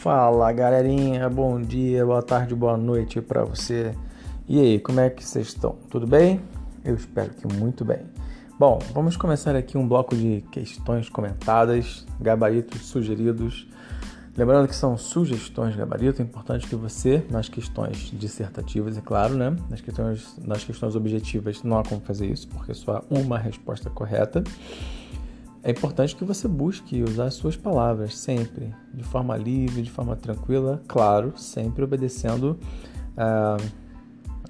Fala galerinha, bom dia, boa tarde, boa noite para você. E aí, como é que vocês estão? Tudo bem? Eu espero que muito bem. Bom, vamos começar aqui um bloco de questões comentadas, gabaritos sugeridos. Lembrando que são sugestões de gabarito, é importante que você, nas questões dissertativas, é claro, né? Nas questões, nas questões objetivas não há como fazer isso, porque só há uma resposta correta é importante que você busque usar as suas palavras sempre, de forma livre, de forma tranquila, claro, sempre obedecendo uh,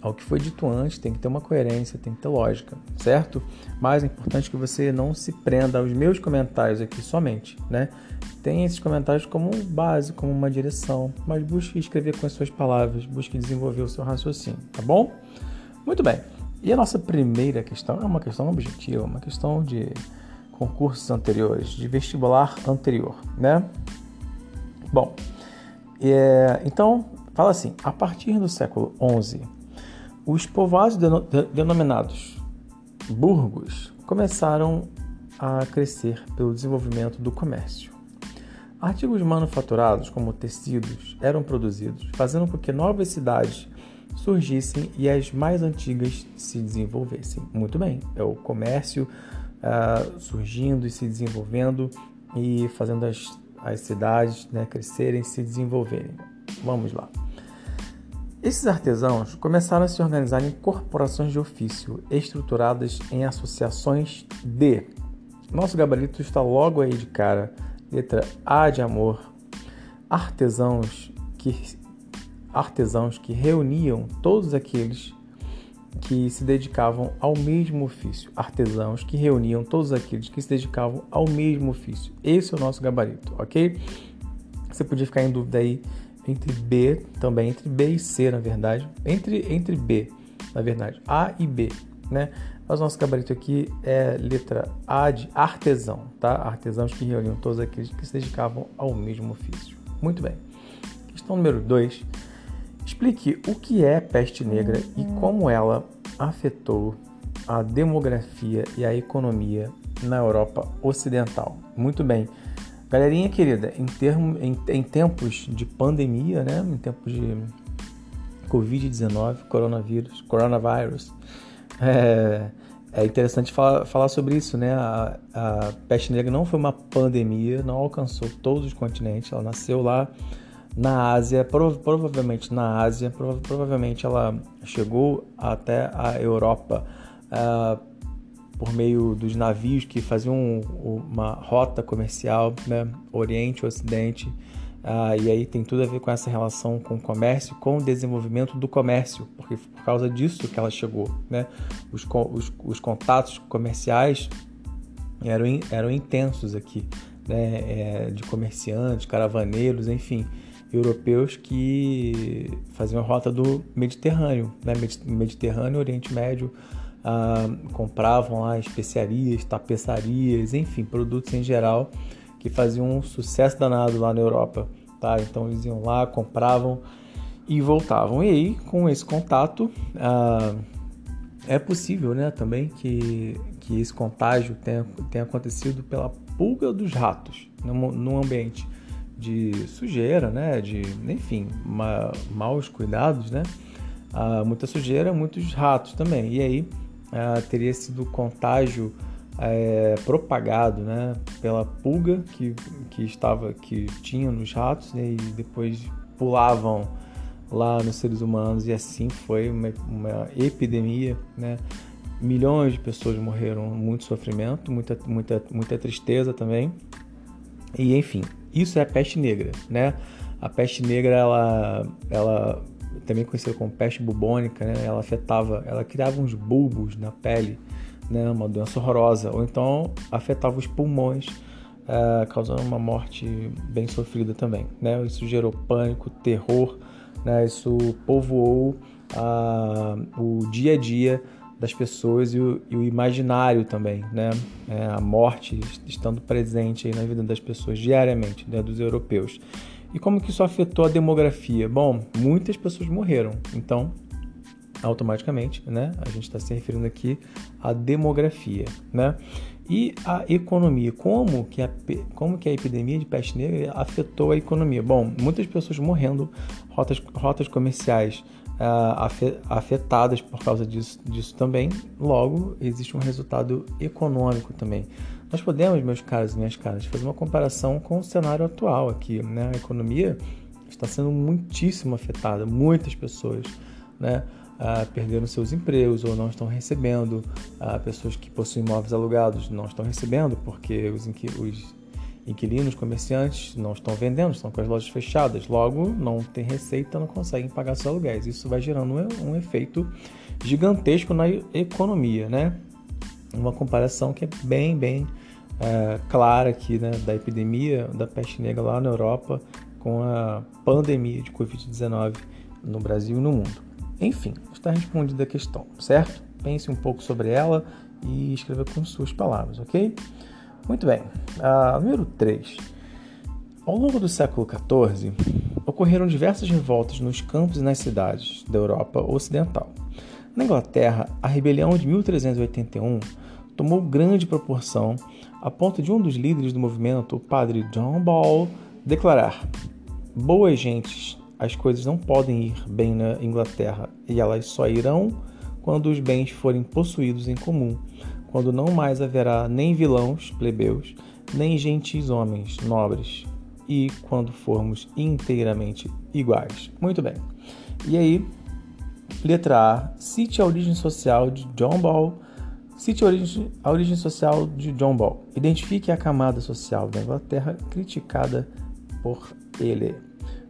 ao que foi dito antes, tem que ter uma coerência, tem que ter lógica, certo? Mas é importante que você não se prenda aos meus comentários aqui somente, né? Tem esses comentários como base, como uma direção, mas busque escrever com as suas palavras, busque desenvolver o seu raciocínio, tá bom? Muito bem. E a nossa primeira questão é uma questão objetiva, uma questão de concursos anteriores, de vestibular anterior, né? Bom, é, então fala assim: a partir do século XI, os povoados denominados burgos começaram a crescer pelo desenvolvimento do comércio. Artigos manufaturados, como tecidos, eram produzidos, fazendo com que novas cidades surgissem e as mais antigas se desenvolvessem. Muito bem, é o comércio uh, surgindo e se desenvolvendo e fazendo as, as cidades né, crescerem e se desenvolverem. Vamos lá. Esses artesãos começaram a se organizar em corporações de ofício, estruturadas em associações de. Nosso gabarito está logo aí de cara, letra A de amor. Artesãos que artesãos que reuniam todos aqueles que se dedicavam ao mesmo ofício, artesãos que reuniam todos aqueles que se dedicavam ao mesmo ofício. Esse é o nosso gabarito, ok? Você podia ficar em dúvida aí entre B também, entre B e C, na verdade, entre, entre B, na verdade, A e B, né? Mas nosso gabarito aqui é letra A de artesão, tá? Artesãos que reuniam todos aqueles que se dedicavam ao mesmo ofício. Muito bem. Questão número 2 Explique o que é peste negra e como ela afetou a demografia e a economia na Europa Ocidental. Muito bem. Galerinha querida, em, termo, em, em tempos de pandemia, né, em tempos de Covid-19, coronavírus, coronavirus, é, é interessante falar, falar, sobre isso, né? A, a peste negra não foi uma pandemia, não alcançou todos os continentes, ela nasceu lá na Ásia, prov provavelmente na Ásia, prov provavelmente ela chegou até a Europa uh, por meio dos navios que faziam uma rota comercial, né, Oriente, Ocidente, uh, e aí tem tudo a ver com essa relação com o comércio, com o desenvolvimento do comércio, porque por causa disso que ela chegou, né, os, os, os contatos comerciais eram, eram intensos aqui, né, é, de comerciantes, caravaneiros, enfim europeus que faziam a rota do Mediterrâneo, né? Mediterrâneo, Oriente Médio, ah, compravam lá especiarias, tapeçarias, enfim, produtos em geral que faziam um sucesso danado lá na Europa, tá? Então eles iam lá, compravam e voltavam. E aí, com esse contato, ah, é possível, né, também que, que esse contágio tenha, tenha acontecido pela pulga dos ratos no, no ambiente de sujeira, né? De, enfim, ma, maus cuidados, né? Ah, muita sujeira, muitos ratos também. E aí ah, teria sido contágio é, propagado, né? Pela pulga que, que estava, que tinha nos ratos né, e depois pulavam lá nos seres humanos e assim foi uma, uma epidemia, né? Milhões de pessoas morreram, muito sofrimento, muita, muita, muita tristeza também. E enfim, isso é a peste negra, né? A peste negra, ela, ela também conhecida como peste bubônica, né? Ela afetava, ela criava uns bulbos na pele, né? Uma doença horrorosa. Ou então afetava os pulmões, uh, causando uma morte bem sofrida também, né? Isso gerou pânico, terror, né? Isso povoou uh, o dia a dia das pessoas e o, e o imaginário também, né? É, a morte estando presente aí na vida das pessoas diariamente, né? dos europeus. E como que isso afetou a demografia? Bom, muitas pessoas morreram, então automaticamente, né? A gente está se referindo aqui à demografia, né? E a economia, como que a, como que a epidemia de peste negra afetou a economia? Bom, muitas pessoas morrendo, rotas, rotas comerciais afetadas por causa disso, disso também, logo existe um resultado econômico também. Nós podemos, meus caros e minhas caras, fazer uma comparação com o cenário atual aqui. Né? A economia está sendo muitíssimo afetada, muitas pessoas né, uh, perderam seus empregos ou não estão recebendo, uh, pessoas que possuem imóveis alugados não estão recebendo porque os, os inquilinos, comerciantes não estão vendendo, estão com as lojas fechadas, logo não tem receita, não conseguem pagar seus aluguéis. Isso vai gerando um, um efeito gigantesco na economia, né? Uma comparação que é bem, bem é, clara aqui, né, da epidemia da peste negra lá na Europa com a pandemia de Covid-19 no Brasil e no mundo. Enfim, está respondida a questão, certo? Pense um pouco sobre ela e escreva com suas palavras, ok? Muito bem. Uh, número 3. Ao longo do século XIV, ocorreram diversas revoltas nos campos e nas cidades da Europa Ocidental. Na Inglaterra, a rebelião de 1381 tomou grande proporção a ponto de um dos líderes do movimento, o padre John Ball, declarar: Boas gentes, as coisas não podem ir bem na Inglaterra e elas só irão quando os bens forem possuídos em comum, quando não mais haverá nem vilãos, plebeus, nem gentis homens, nobres, e quando formos inteiramente iguais. Muito bem. E aí, letra A, cite a origem social de John Ball Cite a origem, a origem social de John Ball. Identifique a camada social da Inglaterra criticada por ele.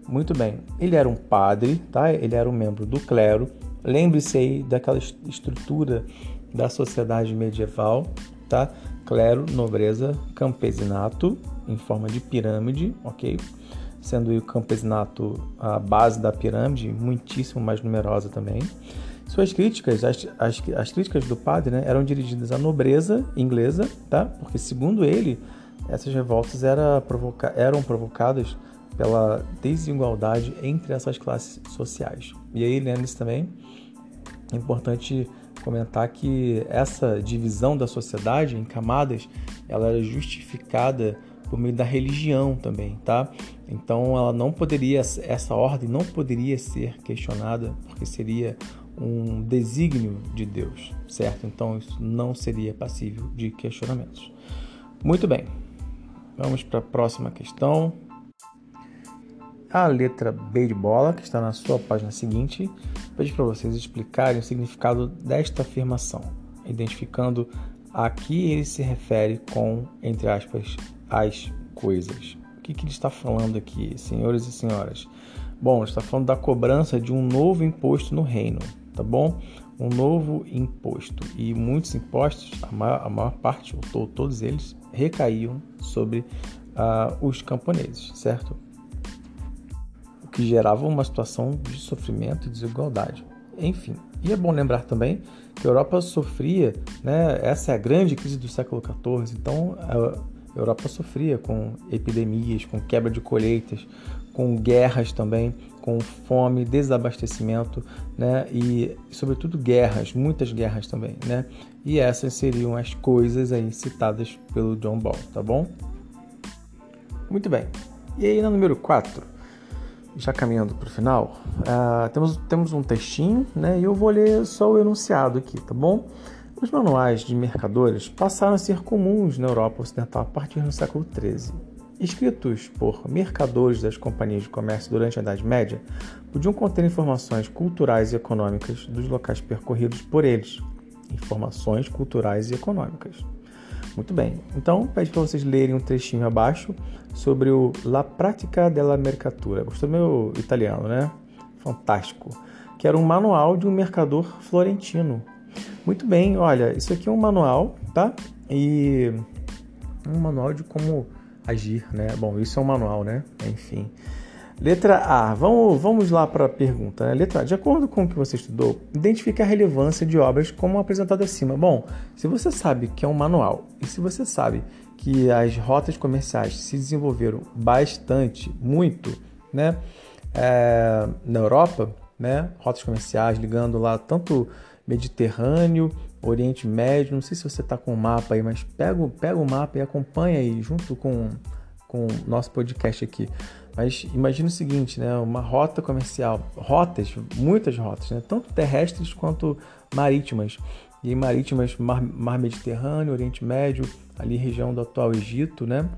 Muito bem. Ele era um padre, tá? Ele era um membro do clero. Lembre-se aí daquela estrutura da sociedade medieval, tá? Clero, nobreza, campesinato em forma de pirâmide, ok? Sendo o campesinato a base da pirâmide, muitíssimo mais numerosa também. Suas críticas, as, as, as críticas do padre, né, eram dirigidas à nobreza inglesa, tá? Porque segundo ele, essas revoltas era provoca eram provocadas pela desigualdade entre essas classes sociais. E aí, lembre-se também, é importante comentar que essa divisão da sociedade em camadas, ela era justificada por meio da religião também, tá? Então ela não poderia, essa ordem não poderia ser questionada, porque seria um desígnio de Deus, certo? Então isso não seria passível de questionamentos. Muito bem, vamos para a próxima questão. A letra B de bola, que está na sua página seguinte, pede para vocês explicarem o significado desta afirmação, identificando a que ele se refere com, entre aspas, as coisas. O que, que ele está falando aqui, senhores e senhoras? Bom, está falando da cobrança de um novo imposto no reino tá bom? Um novo imposto. E muitos impostos, a maior, a maior parte, ou todos eles, recaíam sobre uh, os camponeses, certo? Que gerava uma situação de sofrimento e desigualdade. Enfim, e é bom lembrar também que a Europa sofria, né, essa é a grande crise do século XIV, então a Europa sofria com epidemias, com quebra de colheitas, com guerras também, com fome, desabastecimento, né? E sobretudo guerras, muitas guerras também, né? E essas seriam as coisas aí citadas pelo John Ball, tá bom? Muito bem. E aí na número 4, já caminhando para o final, uh, temos, temos um textinho, né? E eu vou ler só o enunciado aqui, tá bom? Os manuais de mercadores passaram a ser comuns na Europa Ocidental a partir do século XIII escritos por mercadores das companhias de comércio durante a Idade Média, podiam conter informações culturais e econômicas dos locais percorridos por eles. Informações culturais e econômicas. Muito bem, então pede para vocês lerem um trechinho abaixo sobre o La Pratica della Mercatura. Gostou do meu italiano, né? Fantástico. Que era um manual de um mercador florentino. Muito bem, olha, isso aqui é um manual, tá? E um manual de como agir, né? Bom, isso é um manual, né? Enfim. Letra A. Vamos, vamos lá para a pergunta. Né? Letra A. De acordo com o que você estudou, identifique a relevância de obras como apresentado acima. Bom, se você sabe que é um manual e se você sabe que as rotas comerciais se desenvolveram bastante, muito, né? É, na Europa, né? Rotas comerciais ligando lá tanto Mediterrâneo Oriente Médio. Não sei se você está com o mapa aí, mas pega, pega o mapa e acompanha aí junto com com o nosso podcast aqui. Mas imagine o seguinte, né? Uma rota comercial, rotas, muitas rotas, né? Tanto terrestres quanto marítimas. E marítimas, mar, mar Mediterrâneo, Oriente Médio, ali região do atual Egito, né?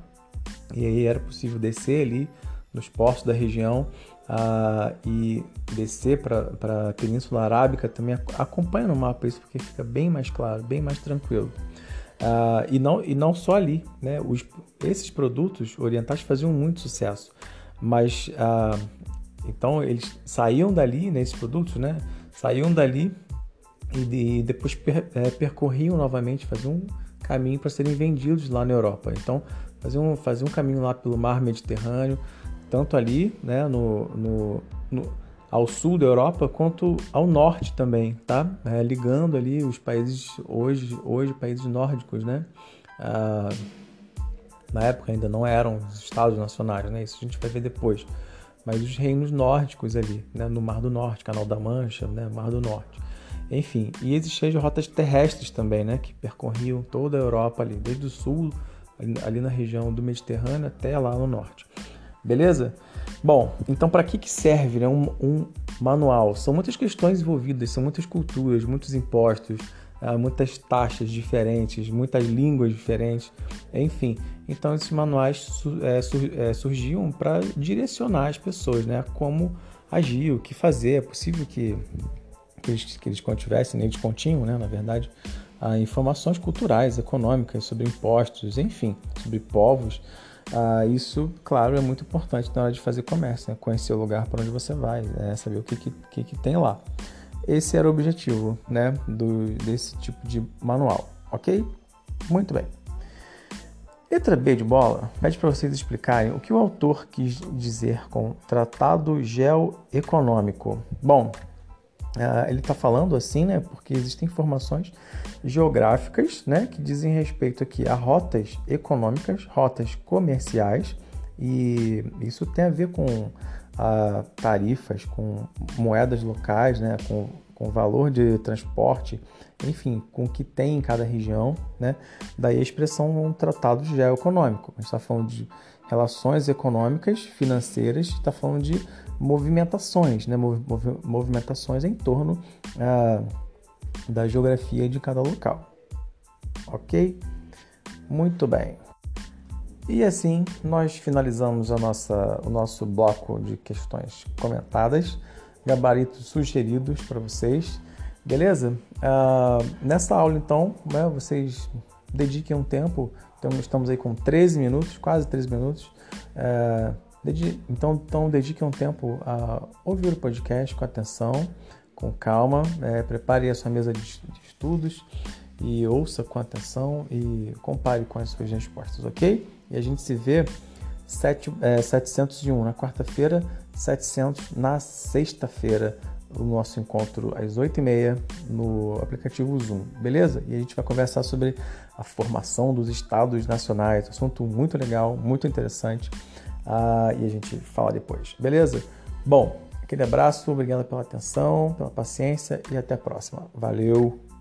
E aí era possível descer ali nos portos da região uh, e descer para a Península Arábica também acompanha no mapa isso porque fica bem mais claro, bem mais tranquilo. Uh, e, não, e não só ali, né? Os, esses produtos orientais faziam muito sucesso, mas uh, então eles saíam dali, né, produtos, né? Saíam dali e, de, depois per, é, percorriam novamente, faziam um caminho para serem vendidos lá na Europa. Então faziam, faziam um caminho lá pelo mar Mediterrâneo, tanto ali, né? no, no, no ao sul da Europa quanto ao norte também, tá? É, ligando ali os países hoje, hoje países nórdicos, né? Ah, na época ainda não eram os estados nacionais, né? Isso a gente vai ver depois. Mas os reinos nórdicos ali, né? No Mar do Norte, Canal da Mancha, né? Mar do Norte. Enfim, e existiam rotas terrestres também, né? Que percorriam toda a Europa ali, desde o sul, ali na região do Mediterrâneo até lá no norte. Beleza? Bom, então para que, que serve né, um, um, manual? São muitas questões envolvidas, são muitas culturas, muitos impostos, muitas taxas diferentes, muitas línguas diferentes, enfim. Então esses manuais é, é, surgiam para direcionar as pessoas, né, como agir, o que fazer. É possível que, que, eles, que eles contivessem, eles continham, né, na verdade, uh, informações culturais, econômicas sobre impostos, enfim, sobre povos. Ah, isso, claro, é muito importante na hora de fazer comércio, né? conhecer o lugar para onde você vai, né? saber o que, que, que, tem lá. Esse era o objetivo né? Do, desse tipo de manual, ok? Muito bem. Letra B de bola pede para vocês explicarem o que o autor quis dizer com tratado geoeconômico. Bom, Uh, ele está falando assim, né? Porque existem informações geográficas, né? Que dizem respeito aqui a rotas econômicas, rotas comerciais, e isso tem a ver com uh, tarifas, com moedas locais, né? Com, com valor de transporte, enfim, com o que tem em cada região, né? Daí a expressão um tratado geoeconômico. A gente está falando de relações econômicas, financeiras, está falando de movimentações, né? movimentações em torno ah, da geografia de cada local. Ok? Muito bem. E assim nós finalizamos a nossa, o nosso bloco de questões comentadas, gabaritos sugeridos para vocês, beleza? Ah, nessa aula então, né, vocês dediquem um tempo, então estamos aí com 13 minutos, quase 13 minutos. Ah, então, então dedique um tempo a ouvir o podcast com atenção, com calma, é, prepare a sua mesa de, de estudos e ouça com atenção e compare com as suas respostas, ok? E a gente se vê 7, é, 701 na quarta-feira, 700 na sexta-feira, o nosso encontro às 8h30 no aplicativo Zoom, beleza? E a gente vai conversar sobre a formação dos estados nacionais, assunto muito legal, muito interessante ah, e a gente fala depois, beleza? Bom, aquele abraço, obrigado pela atenção, pela paciência e até a próxima. Valeu!